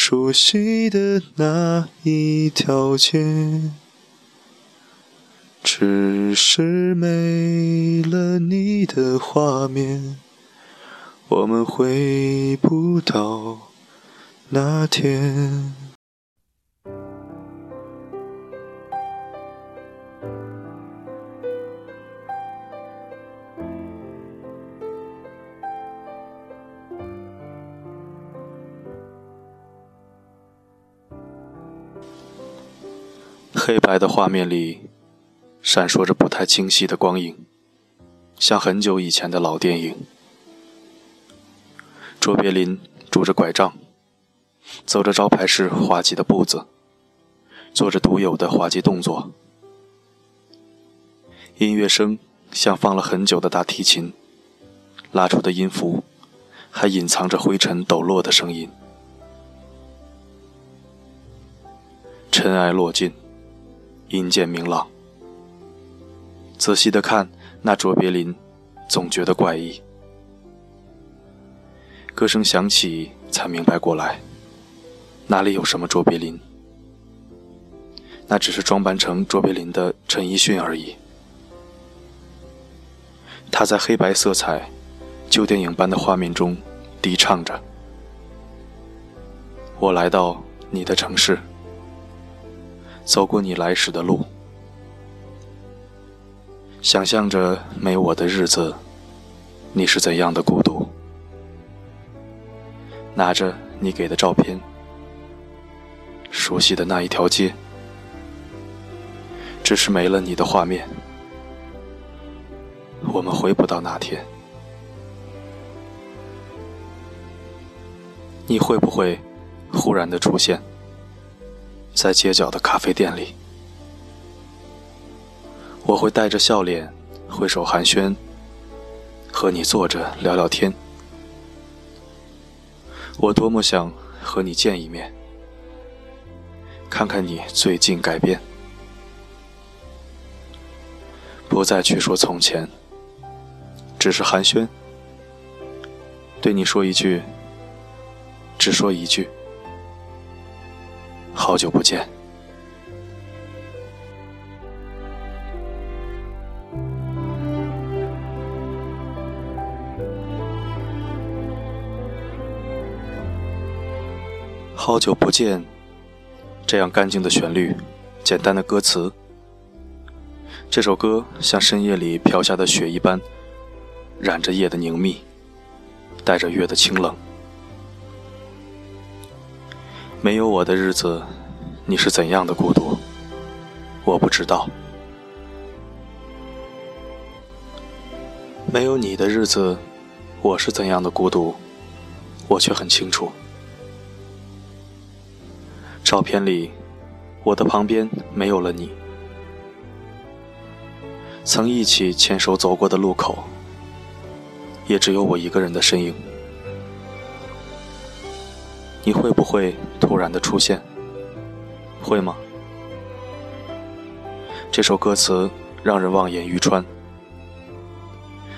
熟悉的那一条街，只是没了你的画面，我们回不到那天。黑白的画面里，闪烁着不太清晰的光影，像很久以前的老电影。卓别林拄着拐杖，走着招牌式滑稽的步子，做着独有的滑稽动作。音乐声像放了很久的大提琴，拉出的音符还隐藏着灰尘抖落的声音。尘埃落尽。阴间明朗，仔细的看那卓别林，总觉得怪异。歌声响起，才明白过来，哪里有什么卓别林？那只是装扮成卓别林的陈奕迅而已。他在黑白色彩、旧电影般的画面中低唱着：“我来到你的城市。”走过你来时的路，想象着没我的日子，你是怎样的孤独？拿着你给的照片，熟悉的那一条街，只是没了你的画面，我们回不到那天。你会不会忽然的出现？在街角的咖啡店里，我会带着笑脸，挥手寒暄，和你坐着聊聊天。我多么想和你见一面，看看你最近改变，不再去说从前，只是寒暄，对你说一句，只说一句。好久不见，好久不见，这样干净的旋律，简单的歌词。这首歌像深夜里飘下的雪一般，染着夜的凝密，带着月的清冷。没有我的日子，你是怎样的孤独？我不知道。没有你的日子，我是怎样的孤独？我却很清楚。照片里，我的旁边没有了你。曾一起牵手走过的路口，也只有我一个人的身影。你会不会突然的出现？会吗？这首歌词让人望眼欲穿，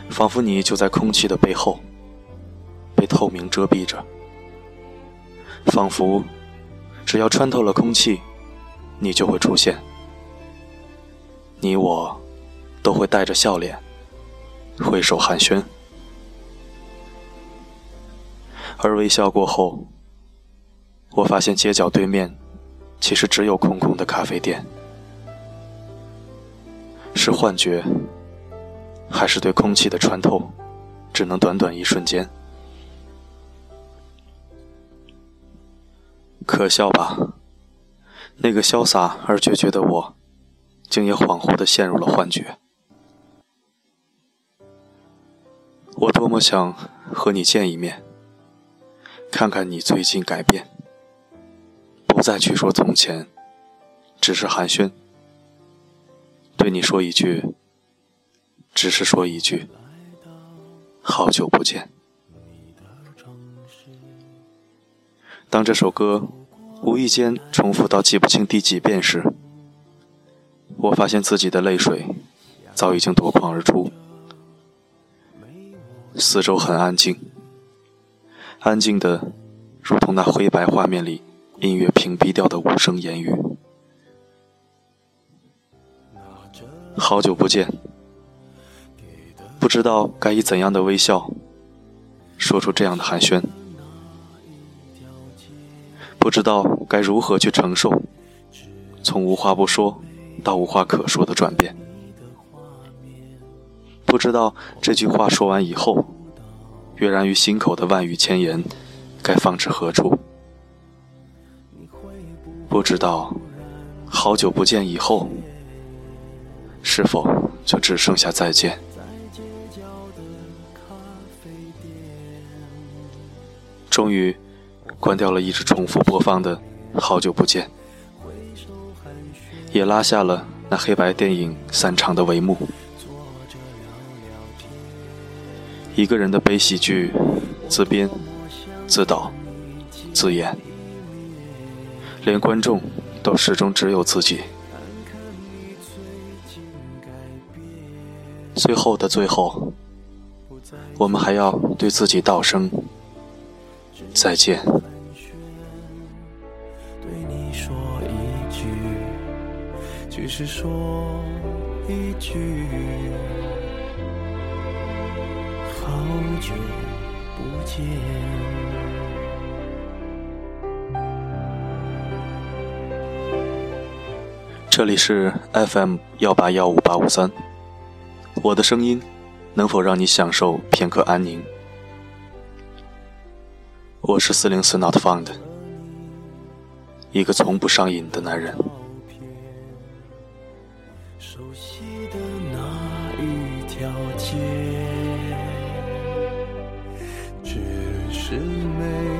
仿佛你就在空气的背后，被透明遮蔽着。仿佛只要穿透了空气，你就会出现。你我都会带着笑脸，挥手寒暄，而微笑过后。我发现街角对面，其实只有空空的咖啡店。是幻觉，还是对空气的穿透，只能短短一瞬间？可笑吧？那个潇洒而决绝的我，竟也恍惚的陷入了幻觉。我多么想和你见一面。看看你最近改变，不再去说从前，只是寒暄，对你说一句，只是说一句，好久不见。当这首歌无意间重复到记不清第几遍时，我发现自己的泪水早已经夺眶而出。四周很安静，安静的如同那灰白画面里音乐屏蔽掉的无声言语。好久不见，不知道该以怎样的微笑说出这样的寒暄，不知道该如何去承受从无话不说到无话可说的转变。不知道这句话说完以后，跃然于心口的万语千言，该放至何处？不知道好久不见以后，是否就只剩下再见？终于关掉了一直重复播放的《好久不见》，也拉下了那黑白电影散场的帷幕。一个人的悲喜剧，自编、自导、自演，连观众都始终只有自己。最后的最后，我们还要对自己道声再见。对你说一句，只是说一句。好久不见。这里是 FM 幺八幺五八五三，我的声音能否让你享受片刻安宁？我是四零四 Not Found，一个从不上瘾的男人。熟悉的那一条街。是没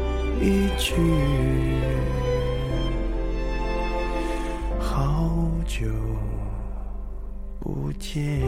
一句，好久不见。